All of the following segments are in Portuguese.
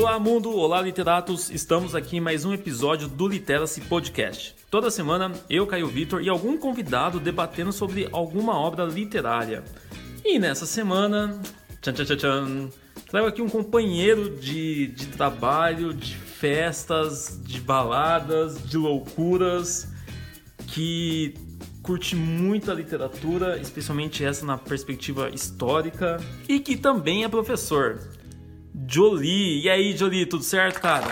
Olá mundo, olá literatos, estamos aqui em mais um episódio do Literacy Podcast. Toda semana eu, Caio Vitor e algum convidado debatendo sobre alguma obra literária. E nessa semana, tchan tchan tchan, tchan trago aqui um companheiro de, de trabalho, de festas, de baladas, de loucuras, que curte muito a literatura, especialmente essa na perspectiva histórica, e que também é professor. Jolie. E aí, Jolie, tudo certo, cara?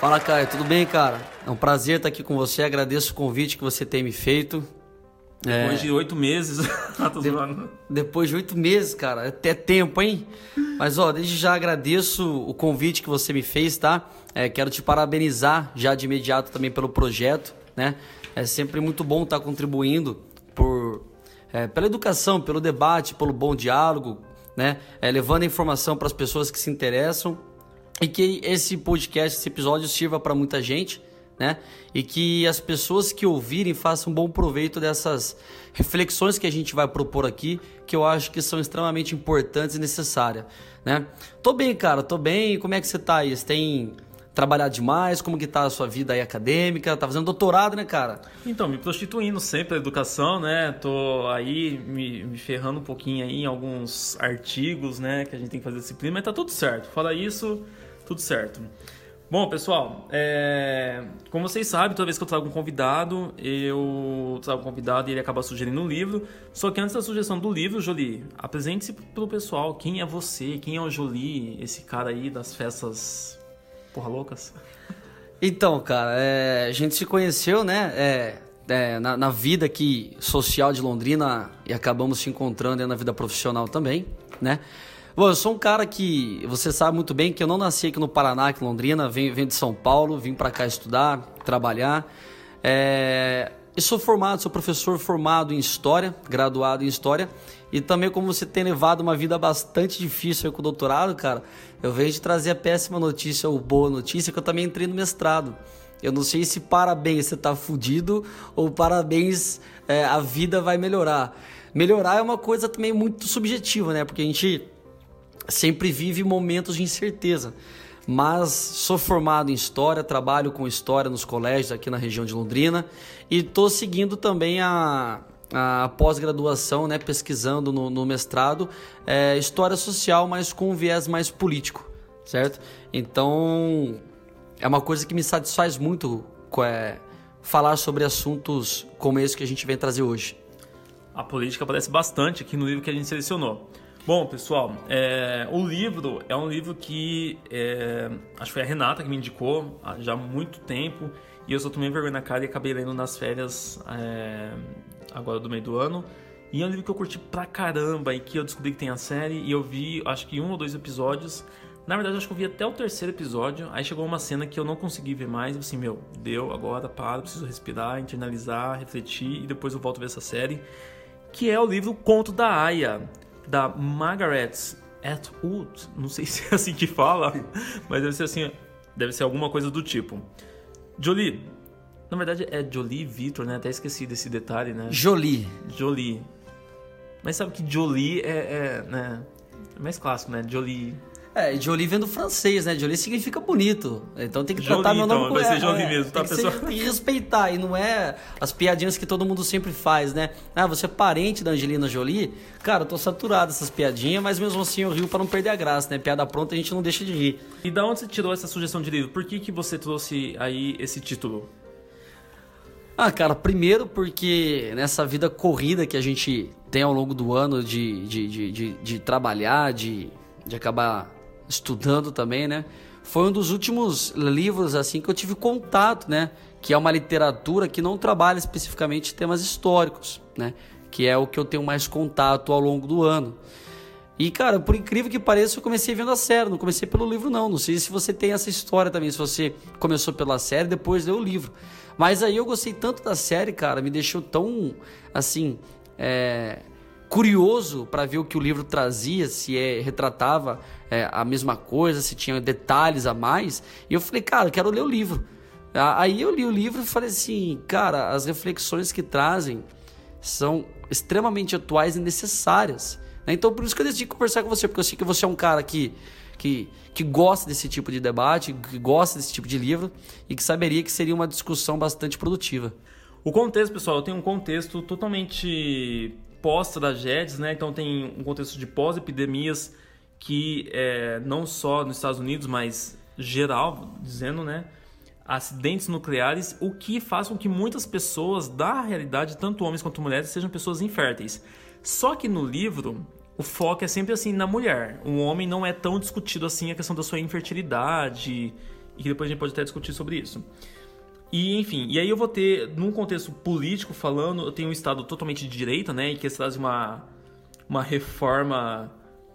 Fala, Caio, tudo bem, cara? É um prazer estar aqui com você, agradeço o convite que você tem me feito. Depois é... de oito meses. Ah, de... Depois de oito meses, cara, é até tempo, hein? Mas, ó, desde já agradeço o convite que você me fez, tá? É, quero te parabenizar já de imediato também pelo projeto, né? É sempre muito bom estar contribuindo por, é, pela educação, pelo debate, pelo bom diálogo, né? É, levando a informação para as pessoas que se interessam e que esse podcast, esse episódio sirva para muita gente, né? E que as pessoas que ouvirem façam bom proveito dessas reflexões que a gente vai propor aqui, que eu acho que são extremamente importantes e necessárias, né? Tô bem, cara, tô bem. Como é que você tá aí? Você tem trabalhado demais? Como que tá a sua vida aí acadêmica? Tá fazendo doutorado, né, cara? Então, me prostituindo sempre a educação, né? Tô aí me, me ferrando um pouquinho aí em alguns artigos, né, que a gente tem que fazer disciplina, mas tá tudo certo. Fora isso, tudo certo. Bom, pessoal, é... como vocês sabem, toda vez que eu trago um convidado, eu trago um convidado e ele acaba sugerindo um livro. Só que antes da sugestão do livro, Jolie, apresente-se pro pessoal. Quem é você? Quem é o Jolie? Esse cara aí das festas porra? Então, cara, é... a gente se conheceu, né? É... É, na, na, vida aqui social de Londrina e acabamos se encontrando na vida profissional também, né? Bom, eu sou um cara que você sabe muito bem que eu não nasci aqui no Paraná, aqui em Londrina, venho de São Paulo, vim para cá estudar, trabalhar. É, e sou formado, sou professor formado em História, graduado em História. E também, como você tem levado uma vida bastante difícil com o doutorado, cara, eu venho te trazer a péssima notícia ou boa notícia que eu também entrei no mestrado. Eu não sei se parabéns você tá fudido ou parabéns é, a vida vai melhorar. Melhorar é uma coisa também muito subjetiva, né? Porque a gente sempre vive momentos de incerteza. Mas sou formado em História, trabalho com História nos colégios aqui na região de Londrina e estou seguindo também a, a pós-graduação, né, pesquisando no, no mestrado, é, História Social, mas com um viés mais político, certo? Então, é uma coisa que me satisfaz muito é, falar sobre assuntos como esse que a gente vem trazer hoje. A política aparece bastante aqui no livro que a gente selecionou. Bom, pessoal, é, o livro é um livro que é, acho que foi a Renata que me indicou há já muito tempo e eu só tomei vergonha na cara e acabei lendo nas férias é, agora do meio do ano. E é um livro que eu curti pra caramba e que eu descobri que tem a série e eu vi acho que um ou dois episódios. Na verdade, acho que eu vi até o terceiro episódio. Aí chegou uma cena que eu não consegui ver mais. E assim, meu, deu, agora para, preciso respirar, internalizar, refletir e depois eu volto a ver essa série. Que é o livro Conto da Aya da Margaret Atwood, não sei se é assim que fala, mas deve ser assim, deve ser alguma coisa do tipo. Jolie, na verdade é Jolie Victor, né? Até esqueci desse detalhe, né? Jolie. Jolie. Mas sabe que Jolie é, é, né? é mais clássico, né? Jolie. É, Jolie vem do francês, né? Jolie significa bonito. Então tem que tratar Jolie, meu nome então, vai ser Jolie é, mesmo, tá, tem pessoal? Ser, tem que respeitar. E não é as piadinhas que todo mundo sempre faz, né? Ah, você é parente da Angelina Jolie? Cara, eu tô saturado dessas piadinhas, mas mesmo assim eu rio pra não perder a graça, né? Piada pronta a gente não deixa de rir. E da onde você tirou essa sugestão de livro? Por que, que você trouxe aí esse título? Ah, cara, primeiro porque nessa vida corrida que a gente tem ao longo do ano de, de, de, de, de trabalhar, de, de acabar estudando também, né? Foi um dos últimos livros assim que eu tive contato, né? Que é uma literatura que não trabalha especificamente temas históricos, né? Que é o que eu tenho mais contato ao longo do ano. E, cara, por incrível que pareça, eu comecei vendo a série, não comecei pelo livro, não. Não sei se você tem essa história também, se você começou pela série depois leu o livro. Mas aí eu gostei tanto da série, cara, me deixou tão, assim, é, curioso para ver o que o livro trazia, se é, retratava é, a mesma coisa, se tinha detalhes a mais. E eu falei, cara, eu quero ler o livro. Aí eu li o livro e falei assim, cara, as reflexões que trazem são extremamente atuais e necessárias. Né? Então por isso que eu decidi conversar com você, porque eu sei que você é um cara que, que, que gosta desse tipo de debate, que gosta desse tipo de livro e que saberia que seria uma discussão bastante produtiva. O contexto, pessoal, tem um contexto totalmente pós-tragédias, né? Então tem um contexto de pós-epidemias que é, não só nos Estados Unidos, mas geral, dizendo, né? Acidentes nucleares, o que faz com que muitas pessoas da realidade, tanto homens quanto mulheres, sejam pessoas inférteis. Só que no livro, o foco é sempre assim na mulher. O homem não é tão discutido assim a questão da sua infertilidade, e que depois a gente pode até discutir sobre isso. E enfim, e aí eu vou ter, num contexto político falando, eu tenho um Estado totalmente de direita, né? E que traz uma, uma reforma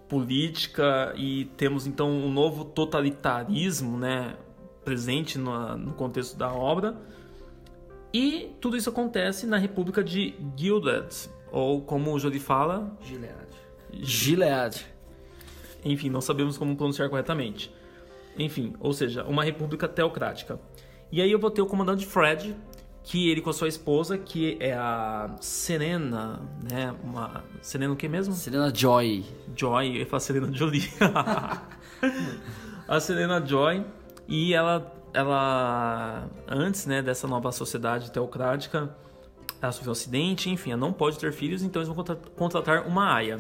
política e temos então um novo totalitarismo, né? Presente no, no contexto da obra. E tudo isso acontece na República de Gilead, ou como o Jolie fala... Gilead. Gilead. Enfim, não sabemos como pronunciar corretamente. Enfim, ou seja, uma república teocrática. E aí eu vou ter o comandante Fred, que ele com a sua esposa, que é a Serena, né? Uma Serena o que mesmo? Serena Joy. Joy, eu falo Serena Jolie. a Serena Joy e ela ela antes, né, dessa nova sociedade teocrática, ela sofreu um acidente, enfim, ela não pode ter filhos, então eles vão contratar uma aia.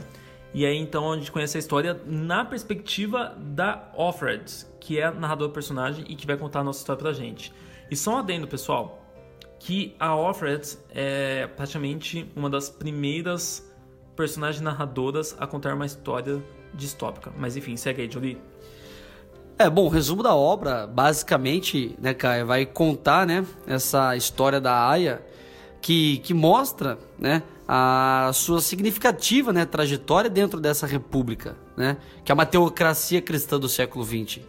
E aí então a gente conhece a história na perspectiva da Offred, que é a narradora do personagem e que vai contar a nossa história pra gente. E só um adendo, pessoal, que a Offred é praticamente uma das primeiras personagens narradoras a contar uma história distópica. Mas enfim, segue aí, Jolie. É, bom, o resumo da obra, basicamente, né, Caio, vai contar, né, essa história da Aya, que, que mostra, né, a sua significativa né, trajetória dentro dessa república, né, que é uma teocracia cristã do século XX,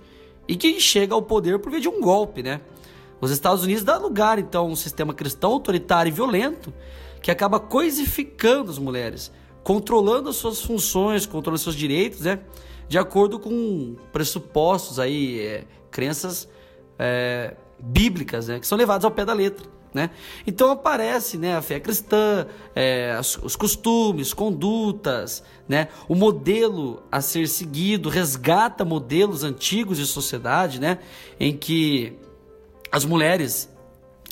e que chega ao poder por via de um golpe. Né? Os Estados Unidos dá lugar, então, a um sistema cristão autoritário e violento que acaba coisificando as mulheres, controlando as suas funções, controlando seus direitos, né, de acordo com pressupostos, aí, é, crenças é, bíblicas, né, que são levadas ao pé da letra. Né? Então aparece né, a fé cristã, é, os costumes, condutas, né, o modelo a ser seguido, resgata modelos antigos de sociedade né, em que as mulheres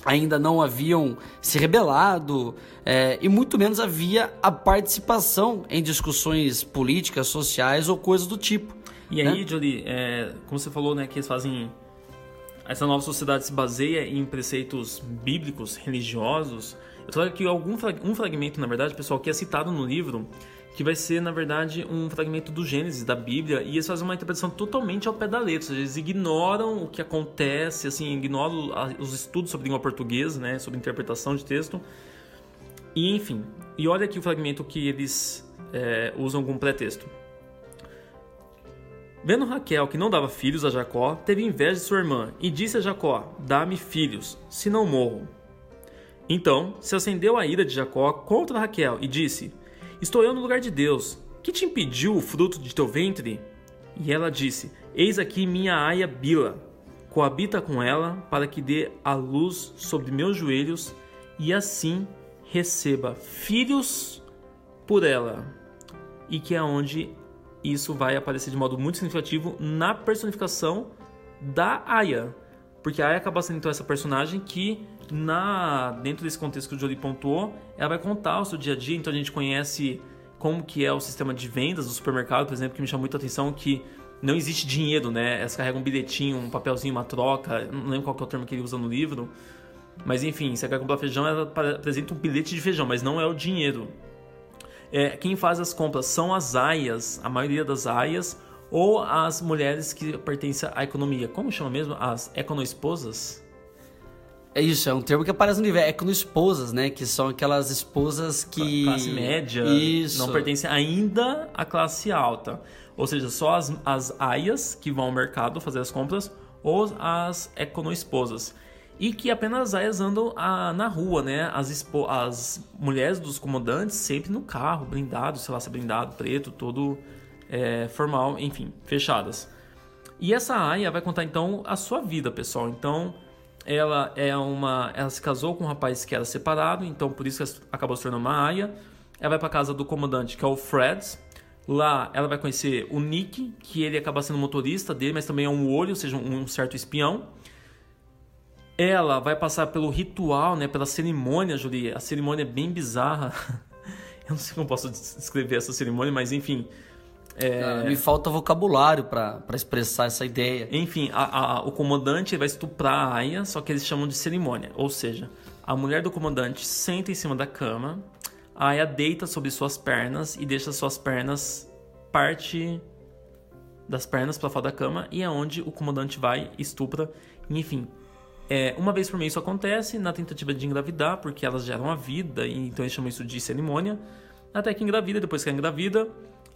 ainda não haviam se rebelado é, e muito menos havia a participação em discussões políticas, sociais ou coisas do tipo. E aí, né? Jolie, é, como você falou, né, que eles fazem essa nova sociedade se baseia em preceitos bíblicos, religiosos. Eu trago aqui algum um fragmento, na verdade, pessoal, que é citado no livro, que vai ser, na verdade, um fragmento do Gênesis, da Bíblia, e eles fazem uma interpretação totalmente ao pé da letra, ou seja, eles ignoram o que acontece, assim, ignoram os estudos sobre língua portuguesa, né, sobre interpretação de texto, e enfim. E olha aqui o fragmento que eles é, usam como pretexto. Vendo Raquel que não dava filhos a Jacó, teve inveja de sua irmã e disse a Jacó: Dá-me filhos, se não morro. Então se acendeu a ira de Jacó contra Raquel e disse: Estou eu no lugar de Deus. Que te impediu o fruto de teu ventre? E ela disse: Eis aqui minha aia Bila. Coabita com ela para que dê a luz sobre meus joelhos e assim receba filhos por ela. E que é onde isso vai aparecer de modo muito significativo na personificação da Aya. Porque a Aya acaba sendo então essa personagem que, na dentro desse contexto que o Jolie pontuou, ela vai contar o seu dia a dia. Então a gente conhece como que é o sistema de vendas do supermercado, por exemplo, que me chama muita atenção que não existe dinheiro, né? Elas carregam um bilhetinho, um papelzinho, uma troca, não lembro qual é o termo que ele usa no livro. Mas enfim, se ela quer comprar feijão, ela apresenta um bilhete de feijão, mas não é o dinheiro é, quem faz as compras são as aias, a maioria das aias, ou as mulheres que pertencem à economia. Como chama mesmo? As econoesposas? É isso, é um termo que aparece no livro, é econoesposas, né? Que são aquelas esposas que... Classe média, isso. não pertencem ainda à classe alta. Ou seja, só as, as aias que vão ao mercado fazer as compras ou as econoesposas e que apenas aias andam a, ah, na rua, né? As, as mulheres dos comandantes sempre no carro, blindado, sei lá se é blindado, preto, todo é, formal, enfim, fechadas. E essa aia vai contar então a sua vida, pessoal. Então, ela é uma, ela se casou com um rapaz que era separado, então por isso que acabou se tornando uma aia. Ela vai para casa do comandante, que é o Fred. Lá ela vai conhecer o Nick, que ele acaba sendo motorista dele, mas também é um olho, ou seja, um certo espião. Ela vai passar pelo ritual, né, pela cerimônia, Julie. A cerimônia é bem bizarra. Eu não sei como posso descrever essa cerimônia, mas enfim. É... Ah, me falta vocabulário para expressar essa ideia. Enfim, a, a, o comandante vai estuprar a Aya, só que eles chamam de cerimônia. Ou seja, a mulher do comandante senta em cima da cama, a Aya deita sobre suas pernas e deixa suas pernas parte das pernas para fora da cama e é onde o comandante vai, estupra, enfim. É, uma vez por mês isso acontece, na tentativa de engravidar, porque elas geram a vida, então eles chamam isso de cerimônia. Até que engravida, depois que engravida,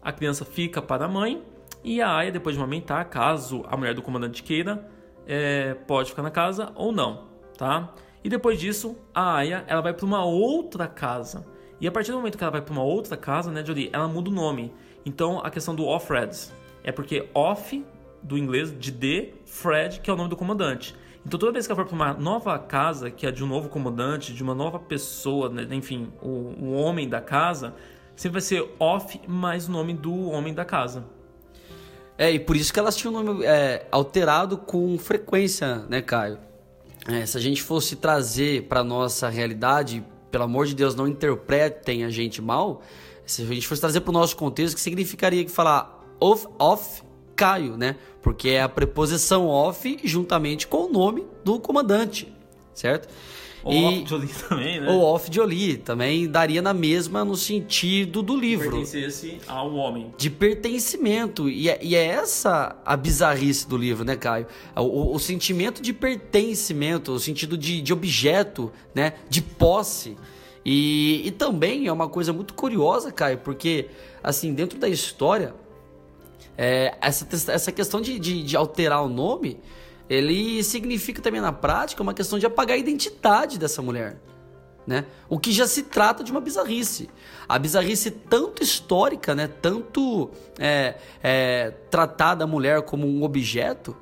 a criança fica para a mãe e a Aya, depois de amamentar, caso a mulher do comandante queira, é, pode ficar na casa ou não, tá? E depois disso, a Aya ela vai para uma outra casa. E a partir do momento que ela vai para uma outra casa, né, Jolie, ela muda o nome. Então a questão do off-reds é porque off do inglês de D, Fred, que é o nome do comandante. Então toda vez que ela for para uma nova casa, que é de um novo comandante, de uma nova pessoa, né, enfim, o, o homem da casa, sempre vai ser off mais o nome do homem da casa. É, e por isso que elas tinham o nome é, alterado com frequência, né, Caio? É, se a gente fosse trazer para nossa realidade, pelo amor de Deus, não interpretem a gente mal. Se a gente fosse trazer para o nosso contexto, que significaria que falar off, off, Caio, né? Porque é a preposição off juntamente com o nome do comandante, certo? Ou e, off de Oli também, né? Ou off de Oli, também daria na mesma no sentido do livro. Pertencesse ao homem. De pertencimento. E é, e é essa a bizarrice do livro, né, Caio? O, o sentimento de pertencimento, o sentido de, de objeto, né? De posse. E, e também é uma coisa muito curiosa, Caio, porque, assim, dentro da história, é, essa, essa questão de, de, de alterar o nome ele significa também na prática uma questão de apagar a identidade dessa mulher. Né? O que já se trata de uma bizarrice. A bizarrice tanto histórica, né? tanto é, é, tratar da mulher como um objeto,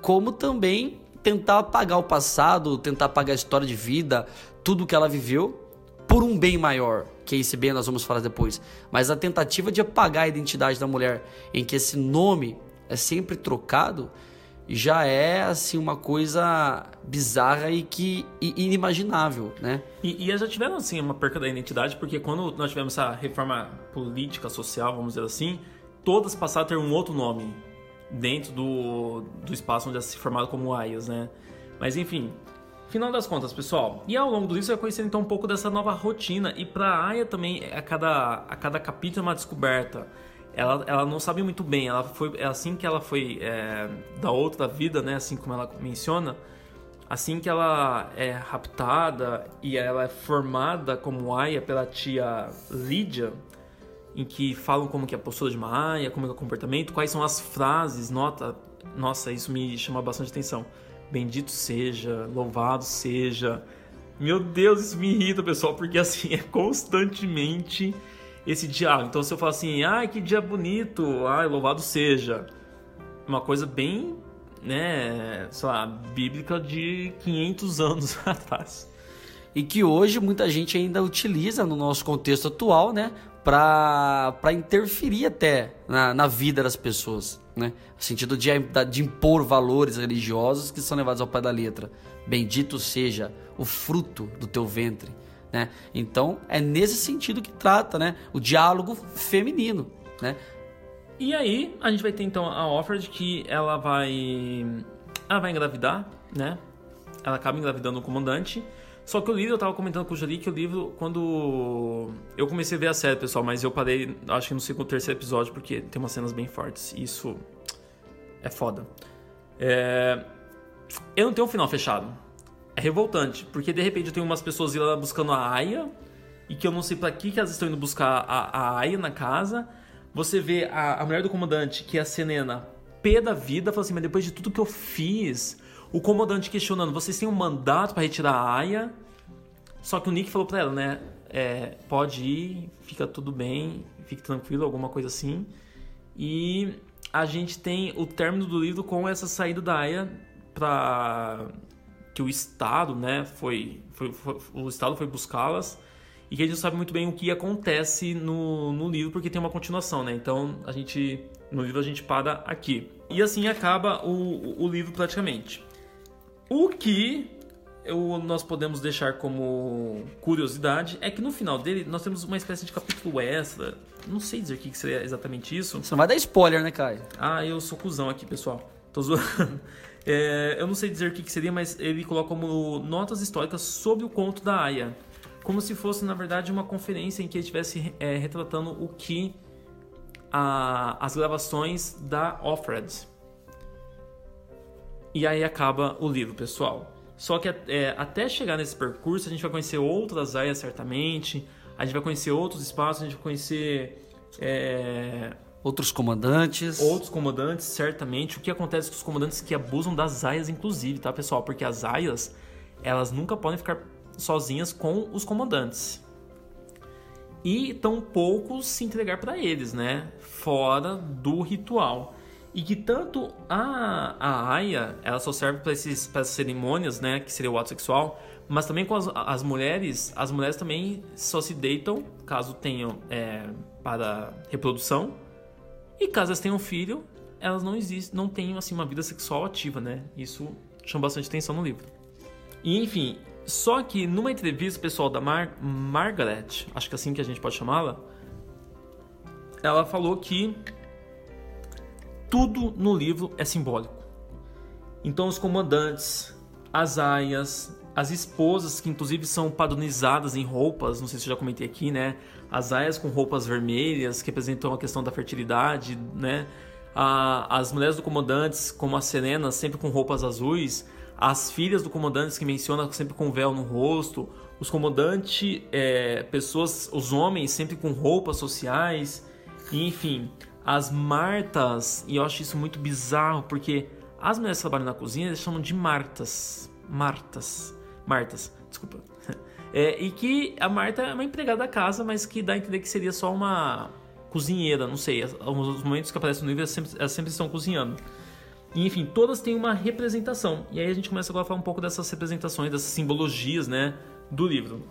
como também tentar apagar o passado, tentar apagar a história de vida, tudo que ela viveu, por um bem maior, que esse bem nós vamos falar depois. Mas a tentativa de apagar a identidade da mulher, em que esse nome é sempre trocado, já é assim uma coisa bizarra e que inimaginável, né? E, e já tiveram assim uma perca da identidade porque quando nós tivemos essa reforma política social, vamos dizer assim, todas passaram a ter um outro nome dentro do, do espaço onde é se formaram como aias, né? Mas enfim, final das contas, pessoal. E ao longo você vai conhecer então um pouco dessa nova rotina e para Aya também a cada a cada capítulo é uma descoberta ela, ela não sabe muito bem. Ela foi é assim que ela foi é, da outra vida, né? Assim como ela menciona, assim que ela é raptada e ela é formada como Aya pela tia Lídia, em que falam como que é a postura de uma Aya, como é o comportamento, quais são as frases. Nota, nossa, isso me chama bastante atenção. Bendito seja, louvado seja. Meu Deus, isso me irrita, pessoal, porque assim é constantemente esse diálogo. Então se eu falar assim, ai que dia bonito, ai louvado seja, uma coisa bem, né, sei lá, bíblica de 500 anos atrás. E que hoje muita gente ainda utiliza no nosso contexto atual, né, para interferir até na, na vida das pessoas, né? No sentido de, de impor valores religiosos que são levados ao pé da letra. Bendito seja o fruto do teu ventre né? Então é nesse sentido que trata né? o diálogo feminino. Né? E aí a gente vai ter então a Offred que ela vai. Ela vai engravidar, né? Ela acaba engravidando o comandante. Só que o livro, eu tava comentando com o Jolie que o livro, quando eu comecei a ver a série, pessoal, mas eu parei, acho que no segundo, terceiro episódio, porque tem umas cenas bem fortes. E isso é foda. É... Eu não tenho um final fechado é revoltante, porque de repente eu tenho umas pessoas lá buscando a Aya, e que eu não sei para que, que elas estão indo buscar a, a Aya na casa. Você vê a, a mulher do comandante, que é a Senena, pé da vida, fala assim, mas depois de tudo que eu fiz, o comandante questionando, vocês têm um mandato para retirar a Aya? Só que o Nick falou pra ela, né? É, pode ir, fica tudo bem, fique tranquilo, alguma coisa assim. E a gente tem o término do livro com essa saída da Aya pra que o Estado, né, foi, foi, foi o Estado foi buscá-las e que a gente não sabe muito bem o que acontece no, no livro, porque tem uma continuação, né? Então a gente. No livro a gente para aqui. E assim acaba o, o livro praticamente. O que eu, nós podemos deixar como curiosidade é que no final dele nós temos uma espécie de capítulo extra. Não sei dizer o que seria exatamente isso. Você não vai dar spoiler, né, Caio? Ah, eu sou cuzão aqui, pessoal. Tô zoando. É, eu não sei dizer o que seria, mas ele coloca como notas históricas sobre o conto da Aya. Como se fosse, na verdade, uma conferência em que ele estivesse é, retratando o que a, as gravações da Offred. E aí acaba o livro, pessoal. Só que é, até chegar nesse percurso, a gente vai conhecer outras áreas, certamente. A gente vai conhecer outros espaços, a gente vai conhecer. É... Outros comandantes. Outros comandantes, certamente. O que acontece com os comandantes que abusam das aias, inclusive, tá, pessoal? Porque as aias, elas nunca podem ficar sozinhas com os comandantes. E tão pouco se entregar para eles, né? Fora do ritual e que tanto a, a Aya, ela só serve para essas cerimônias, né, que seria o ato sexual, mas também com as, as mulheres, as mulheres também só se deitam caso tenham é, para reprodução e caso elas tenham filho, elas não existem, não têm assim uma vida sexual ativa, né? Isso chama bastante atenção no livro. E enfim, só que numa entrevista pessoal da Mar Margaret, acho que é assim que a gente pode chamá-la, ela falou que tudo no livro é simbólico. Então, os comandantes, as aias, as esposas, que inclusive são padronizadas em roupas, não sei se eu já comentei aqui, né? As aias com roupas vermelhas, que representam a questão da fertilidade, né? as mulheres do comandantes, como a Serena, sempre com roupas azuis. As filhas do comandante que menciona sempre com véu no rosto. Os comandantes, é, pessoas, os homens sempre com roupas sociais. enfim, as Martas, e eu acho isso muito bizarro, porque as mulheres que trabalham na cozinha eles chamam de Martas. Martas. Martas, desculpa. É, e que a Marta é uma empregada da casa, mas que dá a entender que seria só uma cozinheira, não sei. Os momentos que aparecem no livro elas sempre, elas sempre estão cozinhando. E, enfim, todas têm uma representação. E aí a gente começa agora a falar um pouco dessas representações, dessas simbologias, né, do livro.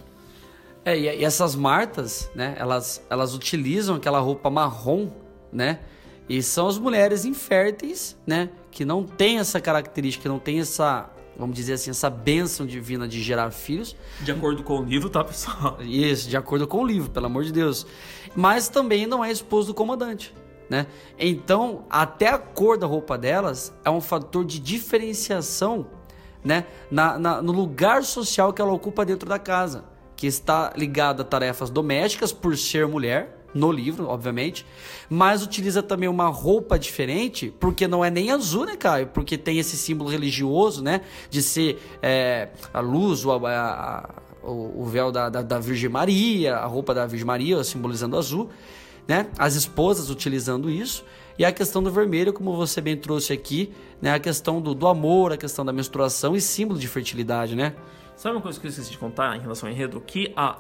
É, e essas Martas, né, elas, elas utilizam aquela roupa marrom né? E são as mulheres inférteis, né? Que não têm essa característica, não têm essa, vamos dizer assim, essa bênção divina de gerar filhos. De acordo com o livro, tá, pessoal? Isso, de acordo com o livro, pelo amor de Deus. Mas também não é esposo do comandante, né? Então, até a cor da roupa delas é um fator de diferenciação, né? Na, na, no lugar social que ela ocupa dentro da casa, que está ligada a tarefas domésticas por ser mulher, no livro, obviamente, mas utiliza também uma roupa diferente, porque não é nem azul, né, Caio? Porque tem esse símbolo religioso, né, de ser é, a luz, o, a, a, o, véu da, da, da, Virgem Maria, a roupa da Virgem Maria simbolizando azul, né? As esposas utilizando isso. E a questão do vermelho, como você bem trouxe aqui, né? A questão do, do amor, a questão da menstruação e símbolo de fertilidade, né? Sabe uma coisa que eu esqueci de contar em relação ao enredo? Que a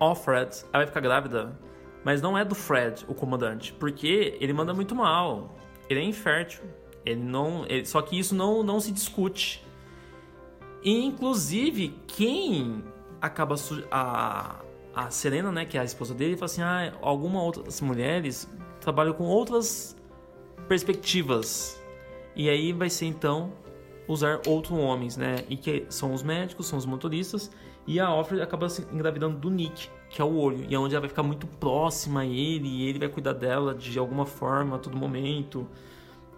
Offred vai ficar grávida mas não é do Fred, o comandante, porque ele manda muito mal. Ele é infértil. Ele não, ele, só que isso não, não se discute. E, inclusive, quem acaba a a Serena, né, que é a esposa dele, fala assim: "Ah, algumas outras mulheres trabalham com outras perspectivas". E aí vai ser então usar outros homens, né? E que são os médicos, são os motoristas, e a Offred acaba se engravidando do Nick, que é o olho, e é onde ela vai ficar muito próxima a ele, e ele vai cuidar dela de alguma forma a todo momento.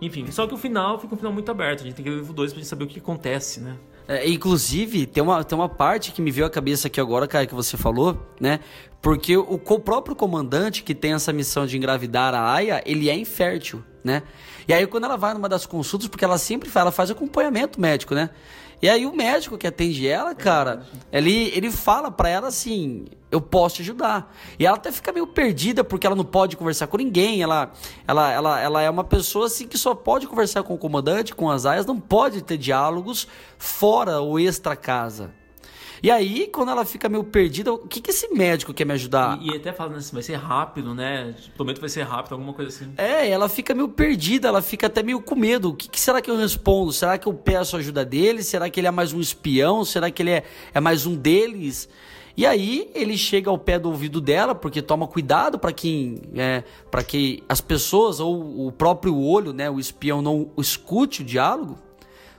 Enfim, só que o final fica um final muito aberto, a gente tem que ver o livro 2 pra gente saber o que acontece, né? É, inclusive, tem uma, tem uma parte que me veio à cabeça aqui agora, cara, que você falou, né? Porque o, o próprio comandante que tem essa missão de engravidar a Aya, ele é infértil, né? E aí quando ela vai numa das consultas, porque ela sempre ela faz acompanhamento médico, né? E aí o médico que atende ela, cara, ele, ele fala para ela assim, eu posso te ajudar. E ela até fica meio perdida porque ela não pode conversar com ninguém. Ela, ela, ela, ela é uma pessoa assim que só pode conversar com o comandante, com as aias, não pode ter diálogos fora ou extra casa. E aí, quando ela fica meio perdida, o que, que esse médico quer me ajudar? E, e até falando assim, vai ser rápido, né? Prometo vai ser rápido, alguma coisa assim. É, ela fica meio perdida, ela fica até meio com medo. O que, que será que eu respondo? Será que eu peço ajuda dele? Será que ele é mais um espião? Será que ele é, é mais um deles? E aí ele chega ao pé do ouvido dela, porque toma cuidado para que, é, para que as pessoas ou o próprio olho, né, o espião não escute o diálogo,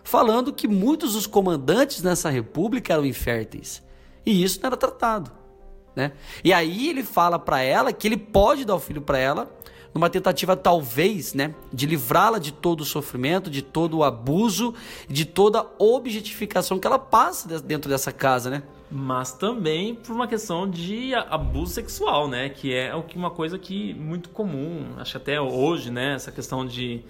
falando que muitos dos comandantes nessa república eram inférteis. E isso não era tratado. Né? E aí ele fala para ela que ele pode dar o filho para ela, numa tentativa talvez, né, de livrá-la de todo o sofrimento, de todo o abuso, de toda a objetificação que ela passa dentro dessa casa, né? Mas também por uma questão de abuso sexual, né, que é uma coisa que muito comum, acho que até hoje, né, essa questão de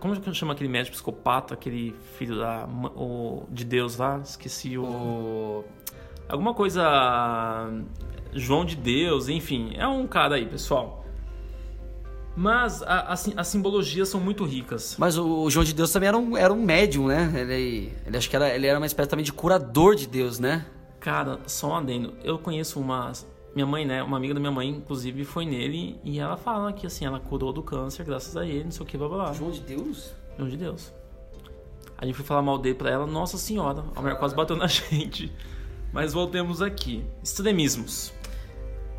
como chama aquele médico psicopata, aquele filho da, o, de Deus lá? Esqueci o. o alguma coisa. João de Deus, enfim. É um cara aí, pessoal. Mas a, a, as simbologias são muito ricas. Mas o, o, João de Deus também era um, era um médium, né? Ele, ele acho que era, ele era uma espécie também de curador de Deus, né? Cara, só um adendo. Eu conheço uma. Minha mãe, né? Uma amiga da minha mãe, inclusive, foi nele e ela fala que assim, ela curou do câncer graças a ele, não sei o que, blá blá blá. João de Deus? João de Deus. A gente foi falar mal dele pra ela, nossa senhora, a mulher quase bateu na gente. Mas voltemos aqui. Extremismos.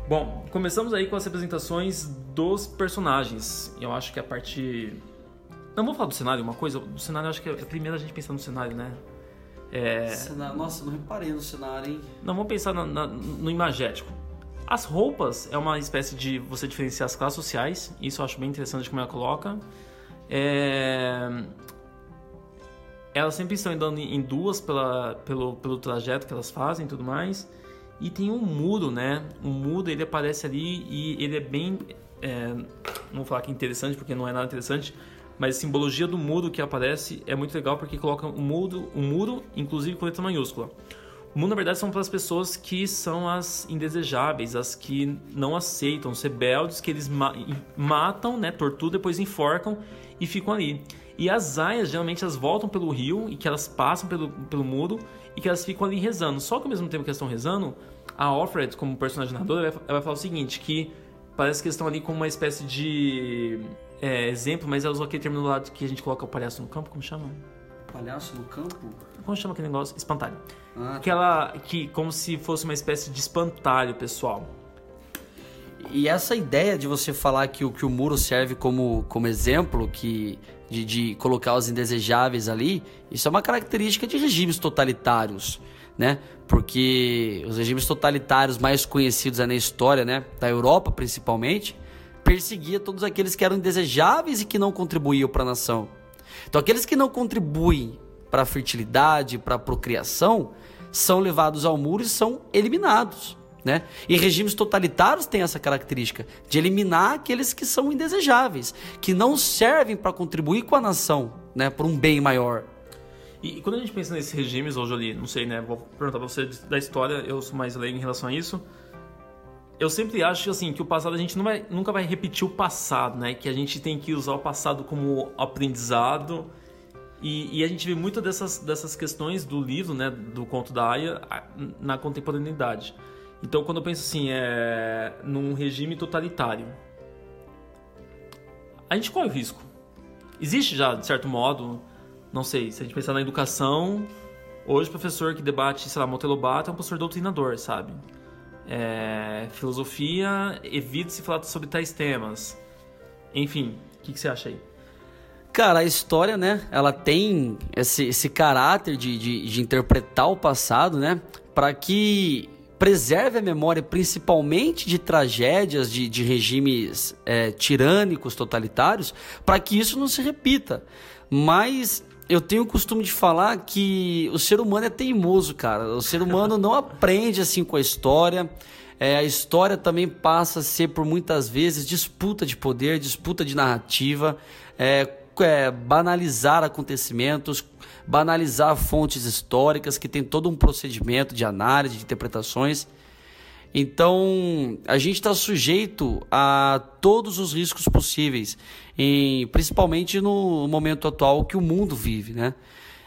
Bom, começamos aí com as representações dos personagens. Eu acho que a parte. Não vou falar do cenário, uma coisa. Do cenário, eu acho que é primeiro a gente pensar no cenário, né? É... Cenário... Nossa, não reparei no cenário, hein? Não, vamos pensar na, na, no imagético. As roupas é uma espécie de você diferenciar as classes sociais. Isso eu acho bem interessante como ela coloca. É... Elas sempre estão andando em duas pela, pelo, pelo trajeto que elas fazem e tudo mais. E tem um muro, né? O muro ele aparece ali e ele é bem. É, não vou falar que é interessante porque não é nada interessante, mas a simbologia do muro que aparece é muito legal porque coloca um muro, um muro inclusive com letra maiúscula. O mundo, na verdade, são para as pessoas que são as indesejáveis, as que não aceitam, os rebeldes, que eles ma matam, né, torturam, depois enforcam e ficam ali. E as aias, geralmente, elas voltam pelo rio e que elas passam pelo, pelo muro e que elas ficam ali rezando. Só que ao mesmo tempo que elas estão rezando, a Alfred, como personagem narradora, ela vai falar o seguinte, que parece que eles estão ali como uma espécie de é, exemplo, mas ela usou aquele termo do lado que a gente coloca o palhaço no campo, como chama? Palhaço no campo? Como chama aquele negócio? Espantalho. Ah, tá. que ela, que como se fosse uma espécie de espantalho, pessoal. E essa ideia de você falar que o, que o muro serve como, como exemplo, que de, de colocar os indesejáveis ali, isso é uma característica de regimes totalitários, né? Porque os regimes totalitários mais conhecidos na história, né, da Europa principalmente, perseguia todos aqueles que eram indesejáveis e que não contribuíam para a nação. Então, aqueles que não contribuem para a fertilidade, para a procriação, são levados ao muro e são eliminados. Né? E regimes totalitários têm essa característica de eliminar aqueles que são indesejáveis, que não servem para contribuir com a nação, né, por um bem maior. E, e, quando a gente pensa nesses regimes, ô Jolie, não sei, né, vou perguntar para você da história, eu sou mais leigo em relação a isso. Eu sempre acho assim que o passado a gente não vai, nunca vai repetir o passado, né? Que a gente tem que usar o passado como aprendizado e, e, a gente vê muito dessas, dessas questões do livro, né, do conto da Aya, na contemporaneidade. Então, quando eu penso assim, é, num regime totalitário, a gente corre o risco. Existe já, de certo modo, não sei, se a gente pensar na educação, hoje o professor que debate, sei lá, Monteiro Lobato é um professor doutrinador, sabe? É, filosofia, evita se falar sobre tais temas. Enfim, o que, que você acha aí? Cara, a história, né? Ela tem esse, esse caráter de, de, de interpretar o passado, né? Para que preserve a memória principalmente de tragédias de, de regimes é, tirânicos, totalitários, para que isso não se repita. Mas eu tenho o costume de falar que o ser humano é teimoso, cara. O ser humano não aprende assim com a história. É, a história também passa a ser, por muitas vezes, disputa de poder, disputa de narrativa. É, é, banalizar acontecimentos, banalizar fontes históricas que tem todo um procedimento de análise, de interpretações. Então, a gente está sujeito a todos os riscos possíveis, principalmente no momento atual que o mundo vive, né?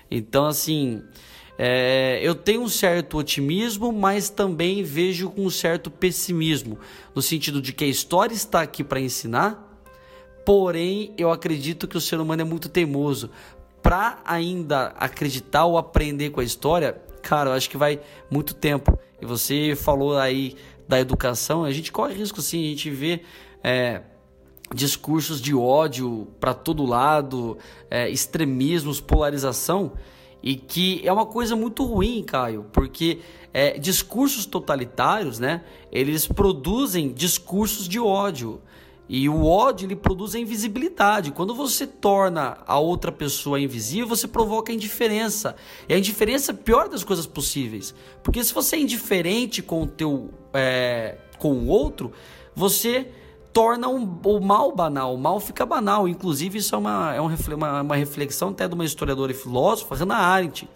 Então, assim, é, eu tenho um certo otimismo, mas também vejo com um certo pessimismo, no sentido de que a história está aqui para ensinar, Porém, eu acredito que o ser humano é muito teimoso. Para ainda acreditar ou aprender com a história, cara, eu acho que vai muito tempo. E você falou aí da educação, a gente corre risco sim, a gente vê é, discursos de ódio para todo lado, é, extremismos, polarização, e que é uma coisa muito ruim, Caio, porque é, discursos totalitários, né, eles produzem discursos de ódio. E o ódio ele produz a invisibilidade. Quando você torna a outra pessoa invisível, você provoca a indiferença. E a indiferença é a pior das coisas possíveis. Porque se você é indiferente com o teu é, com o outro, você torna um, o mal banal, o mal fica banal. Inclusive, isso é uma, é uma, uma reflexão até de uma historiadora e filósofa, Hannah Arendt,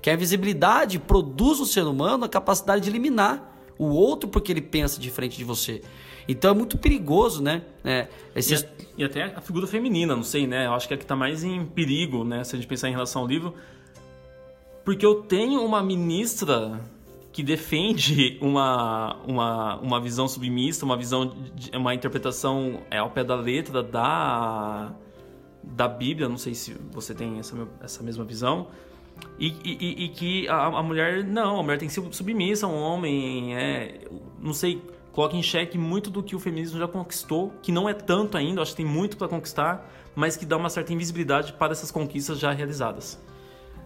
que a visibilidade produz no ser humano a capacidade de eliminar o outro porque ele pensa diferente de você. Então é muito perigoso, né? É, e, e, até a figura feminina, não sei, né? Eu acho que é a que está mais em perigo, né? Se a gente pensar em relação ao livro. Porque eu tenho uma ministra que defende uma, uma, uma visão submissa, uma visão, de, uma interpretação é, ao pé da letra da, da Bíblia. Não sei se você tem essa, essa mesma visão. E, e, e que a, a, mulher, não, a mulher tem que ser submissa a um homem. É, não sei, coloca em xeque muito do que o feminismo já conquistou, que não é tanto ainda, acho que tem muito para conquistar, mas que dá uma certa invisibilidade para essas conquistas já realizadas.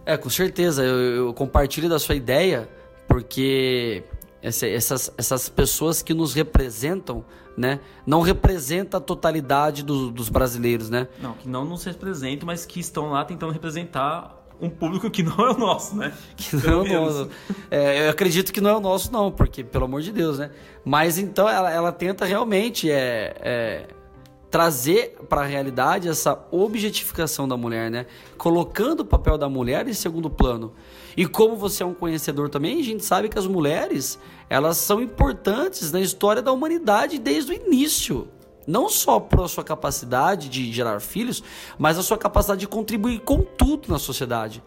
É, com certeza, eu, eu compartilho da sua ideia porque essas, essas pessoas que nos representam, né, não representam a totalidade do, dos brasileiros, né? Não, que não nos representam, mas que estão lá tentando representar um público que não é o nosso, né? Que não é o nosso. É, eu acredito que não é o nosso, não, porque, pelo amor de Deus, né? Mas então ela, ela tenta realmente é, é trazer para a realidade essa objetificação da mulher, né? Colocando o papel da mulher em segundo plano. E como você é um conhecedor também, a gente sabe que as mulheres, elas são importantes na história da humanidade desde o início. Não só por sua capacidade de gerar filhos, mas a sua capacidade de contribuir com tudo na sociedade.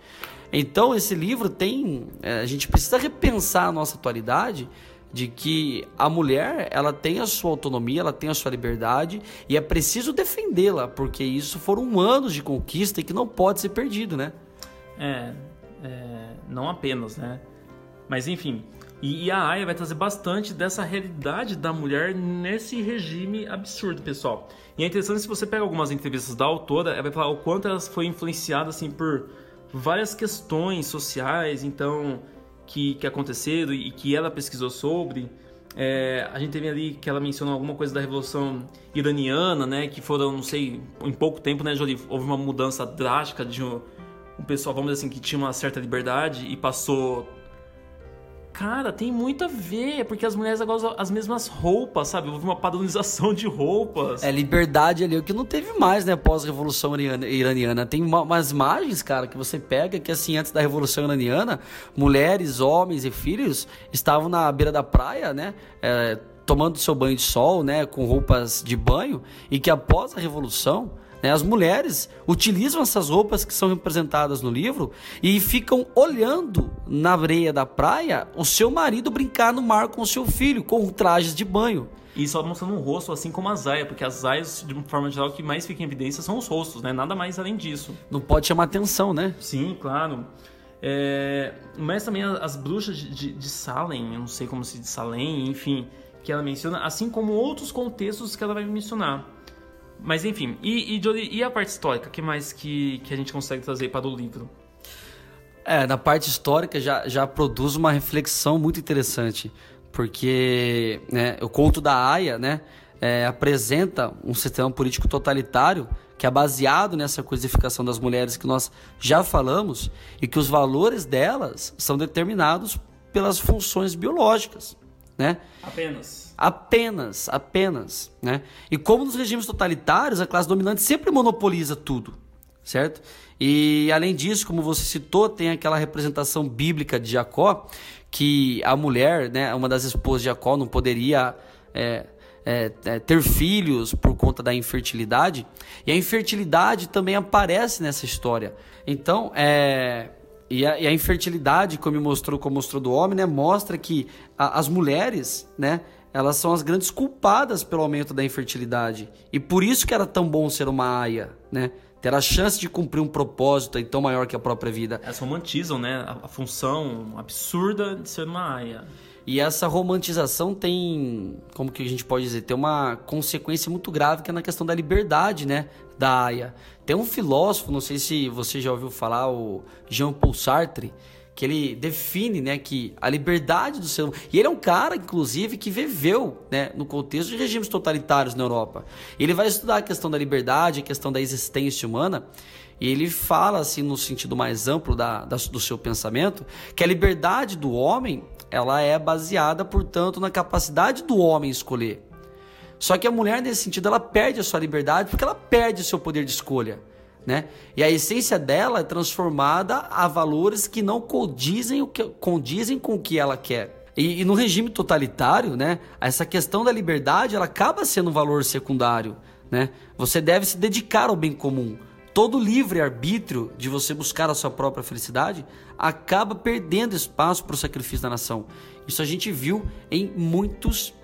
Então, esse livro tem. É, a gente precisa repensar a nossa atualidade de que a mulher ela tem a sua autonomia, ela tem a sua liberdade e é preciso defendê-la, porque isso foram anos de conquista e que não pode ser perdido, né? É, é não apenas, né? Mas enfim, e, e, a Aya vai trazer bastante dessa realidade da mulher nesse regime absurdo, pessoal. E é interessante se você pega algumas entrevistas da autora, ela vai falar o quanto ela foi influenciada assim por várias questões sociais, então que, que aconteceram e que ela pesquisou sobre. É, a gente teve ali que ela mencionou alguma coisa da Revolução Iraniana, né? Que foram, não sei, em pouco tempo, né, Jolie? Houve uma mudança drástica de um, um pessoal, vamos dizer assim, que tinha uma certa liberdade e passou Cara, tem muito a ver, porque as mulheres agora usam as mesmas roupas, sabe? Houve uma padronização de roupas. É liberdade ali, o que não teve mais, né, pós-revolução iraniana. Tem uma, umas imagens, cara, que você pega que assim, antes da revolução iraniana, mulheres, homens e filhos estavam na beira da praia, né? É, tomando seu banho de sol, né, com roupas de banho, e que após a revolução? As mulheres utilizam essas roupas que são representadas no livro e ficam olhando na areia da praia o seu marido brincar no mar com o seu filho, com trajes de banho. E só mostrando um rosto, assim como a zaia, porque as zaias, de uma forma geral, o que mais fica em evidência são os rostos, né? Nada mais além disso. Não pode chamar atenção, né? Sim, claro. É... Mas também as bruxas de, de Salem, eu não sei como se diz Salem, enfim, que ela menciona, assim como outros contextos que ela vai mencionar. Mas enfim, e, e, Jolie, e a parte histórica? O que mais que, que a gente consegue trazer para o livro? É, na parte histórica já, já produz uma reflexão muito interessante, porque né, o conto da Aya né, é, apresenta um sistema político totalitário que é baseado nessa codificação das mulheres que nós já falamos e que os valores delas são determinados pelas funções biológicas, né? Apenas. Apenas, apenas, né? E como nos regimes totalitários, a classe dominante sempre monopoliza tudo, certo? E além disso, como você citou, tem aquela representação bíblica de Jacó, que a mulher, né, uma das esposas de Jacó, não poderia é, é, é, ter filhos por conta da infertilidade, e a infertilidade também aparece nessa história. Então, é, e a, e a, infertilidade, como mostrou, como mostrou do homem, né, mostra que a, as mulheres, né, elas são as grandes culpadas pelo aumento da infertilidade. E por isso que era tão bom ser uma aia, né? ter a chance de cumprir um propósito tão maior que a própria vida. Elas romantizam, né, a, a função absurda de ser uma aia. E essa romantização tem, como que a gente pode dizer, tem uma consequência muito grave que é na questão da liberdade, né, da aia. Tem um filósofo, não sei se você já ouviu falar, o Jean-Paul Sartre, que ele define, né, que a liberdade do ser humano, e ele é um cara, inclusive, que viveu, né, no contexto de regimes totalitários na Europa. Ele vai estudar a questão da liberdade, a questão da existência humana, e ele fala, assim, no sentido mais amplo da, da, do seu pensamento, que a liberdade do homem, ela é baseada, portanto, na capacidade do homem escolher. Só que a mulher, nesse sentido, ela perde a sua liberdade porque ela perde o seu poder de escolha né? E a essência dela é transformada a valores que não condizem, o que, condizem com o que ela quer. E, e, no regime totalitário, né, essa questão da liberdade ela acaba sendo um valor secundário. Né? Você deve se dedicar ao bem comum. Todo livre arbítrio de você buscar a sua própria felicidade acaba perdendo espaço para o sacrifício da nação. Isso a gente viu em muitos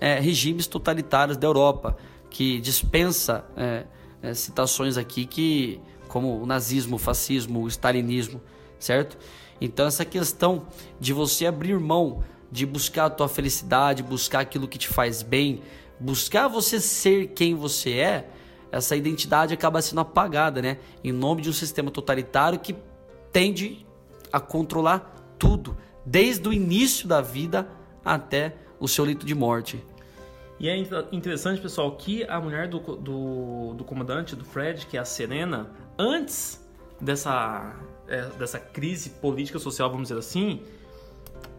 é, regimes totalitários da Europa, que dispensa é, é, citações aqui que, como o nazismo, o fascismo, o stalinismo, certo? Então essa questão de você abrir mão de buscar a tua felicidade, buscar aquilo que te faz bem, buscar você ser quem você é, essa identidade acaba sendo apagada, né? Em nome de um sistema totalitário que tende a controlar tudo, desde o início da vida até o seu leito de morte. E é interessante, pessoal, que a mulher do, do, do comandante, do Fred, que é a Serena, antes dessa, é, dessa crise política social, vamos dizer assim,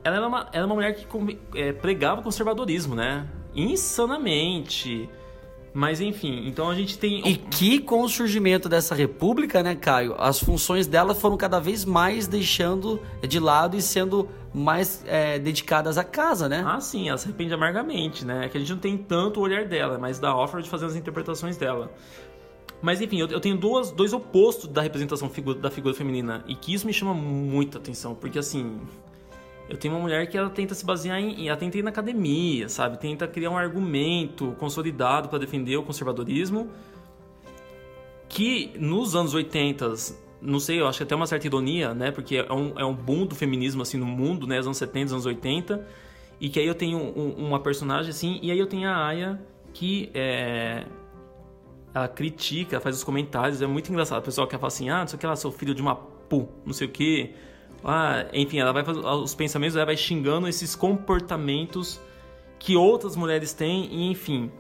ela era uma, era uma mulher que é, pregava conservadorismo, né? Insanamente. Mas enfim, então a gente tem. E que com o surgimento dessa república, né, Caio, as funções dela foram cada vez mais deixando de lado e sendo mais é, dedicadas à casa, né? Ah, sim, ela se arrepende amargamente, né? É que a gente não tem tanto o olhar dela, mas dá offer de fazer as interpretações dela. Mas enfim, eu, tenho duas, dois opostos da representação da figura feminina e que isso me chama muita atenção, porque assim, eu tenho uma mulher que ela tenta se basear em. Ela tenta ir na academia, sabe? Tenta criar um argumento consolidado para defender o conservadorismo. Que nos anos 80, não sei, eu acho que até uma certa ironia, né? Porque é um, é um boom do feminismo assim no mundo, né? Os anos 70, anos 80. E que aí eu tenho um, uma personagem assim, e aí eu tenho a Aya que é. Ela critica, faz os comentários, é muito engraçado. O pessoal que fala assim, ah, não sei o que, ela sou filho de uma pu, não sei o que ah, enfim, ela vai fazer os pensamentos, ela vai xingando esses comportamentos que outras mulheres têm, e enfim,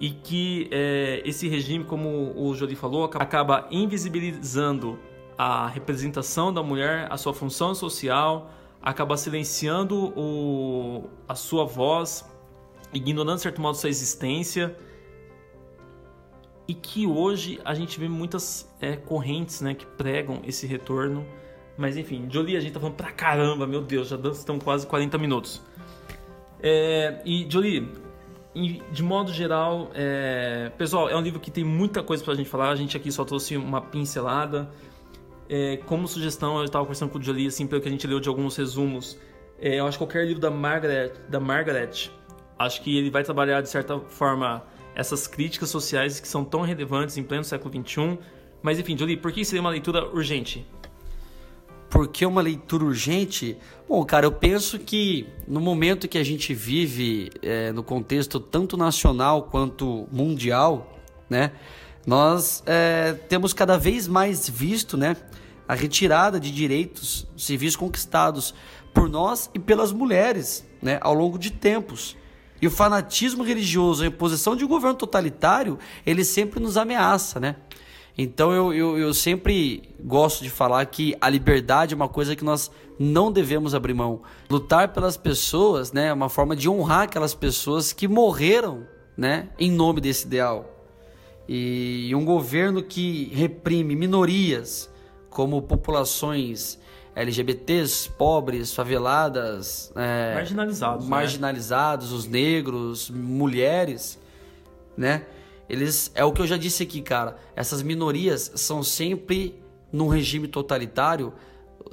e que é, esse regime, como o Jolie falou, acaba invisibilizando a representação da mulher, a sua função social, acaba silenciando o, a sua voz, ignorando de certo modo sua existência. E que hoje a gente vê muitas é, correntes né, que pregam esse retorno mas enfim, Jolie, a gente tá falando pra caramba, meu Deus, já estão quase 40 minutos. É, e Jolie, de modo geral, é, pessoal, é um livro que tem muita coisa pra gente falar. A gente aqui só trouxe uma pincelada. É, como sugestão, eu estava conversando com o Jolie, assim, pelo que a gente leu de alguns resumos. É, eu acho que qualquer livro da Margaret, da Margaret, acho que ele vai trabalhar de certa forma essas críticas sociais que são tão relevantes em pleno século XXI. Mas enfim, Jolie, por que seria uma leitura urgente? Por que uma leitura urgente? Bom, cara, eu penso que no momento que a gente vive, é, no contexto tanto nacional quanto mundial, né, nós é, temos cada vez mais visto, né, a retirada de direitos civis conquistados por nós e pelas mulheres, né, ao longo de tempos. E o fanatismo religioso, a imposição de um governo totalitário, ele sempre nos ameaça, né? Então eu, eu, eu, sempre gosto de falar que a liberdade é uma coisa que nós não devemos abrir mão. Lutar pelas pessoas né, é uma forma de honrar aquelas pessoas que morreram né, em nome desse ideal. E um governo que reprime minorias, como populações LGBTs, pobres, faveladas, é, marginalizados, marginalizados, né? os negros, mulheres, né? Eles é o que eu já disse aqui, cara. Essas minorias são sempre num regime totalitário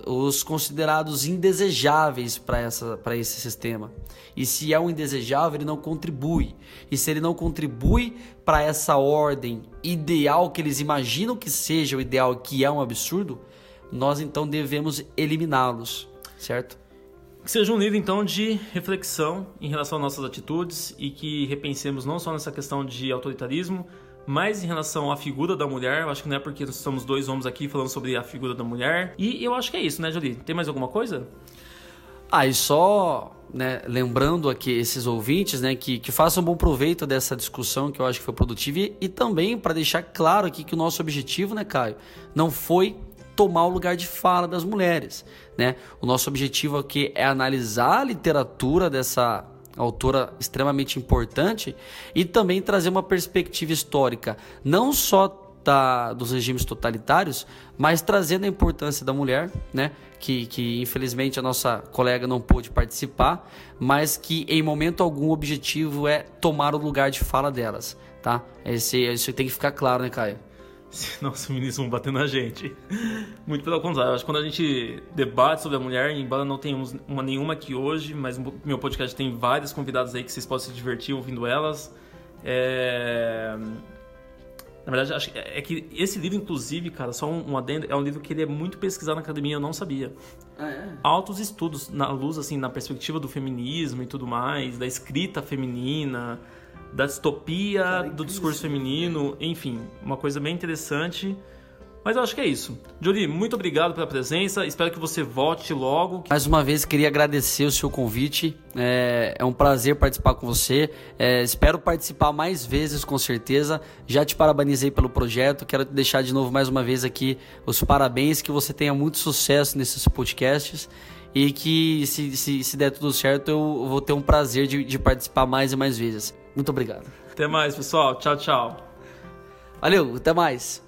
os considerados indesejáveis para esse sistema. E se é um indesejável, ele não contribui. E se ele não contribui para essa ordem ideal que eles imaginam que seja o ideal, que é um absurdo, nós então devemos eliminá-los, certo? Que seja um livro então de reflexão em relação às nossas atitudes e que repensemos não só nessa questão de autoritarismo, mas em relação à figura da mulher. Eu acho que não é porque nós somos dois homens aqui falando sobre a figura da mulher. E eu acho que é isso, né, Jolie? Tem mais alguma coisa? Ah, e só né, lembrando aqui esses ouvintes, né, que, que façam bom proveito dessa discussão que eu acho que foi produtiva e, e também para deixar claro aqui que o nosso objetivo, né, Caio, não foi tomar o lugar de fala das mulheres, né? O nosso objetivo aqui é analisar a literatura dessa autora extremamente importante e também trazer uma perspectiva histórica, não só da, dos regimes totalitários, mas trazendo a importância da mulher, né? Que, que infelizmente a nossa colega não pôde participar, mas que em momento algum o objetivo é tomar o lugar de fala delas, tá? Esse, isso tem que ficar claro, né, Caio? Senão os feministas vão bater na gente. Muito pelo contrário, acho que quando a gente debate sobre a mulher, embora não tenhamos uma nenhuma aqui hoje, mas meu podcast tem várias convidadas aí que vocês podem se divertir ouvindo elas. É... Na verdade, acho é que esse livro, inclusive, cara, só um, adendo, é um livro que ele é muito pesquisado na academia, eu não sabia. Ah, é? Altos estudos na luz, assim, na perspectiva do feminismo e tudo mais, da escrita feminina, da distopia Cara, do discurso feminino, enfim, uma coisa bem interessante. Mas eu acho que é isso. Jolie, muito obrigado pela presença. Espero que você volte logo. Mais uma vez, queria agradecer o seu convite. É, é um prazer participar com você. É, espero participar mais vezes, com certeza. Já te parabenizei pelo projeto. Quero te deixar de novo, mais uma vez, aqui os parabéns. Que você tenha muito sucesso nesses podcasts. E que, se, se, se der tudo certo, eu vou ter um prazer de, de participar mais e mais vezes. Muito obrigado. Até mais, pessoal. Tchau, tchau. Valeu, até mais.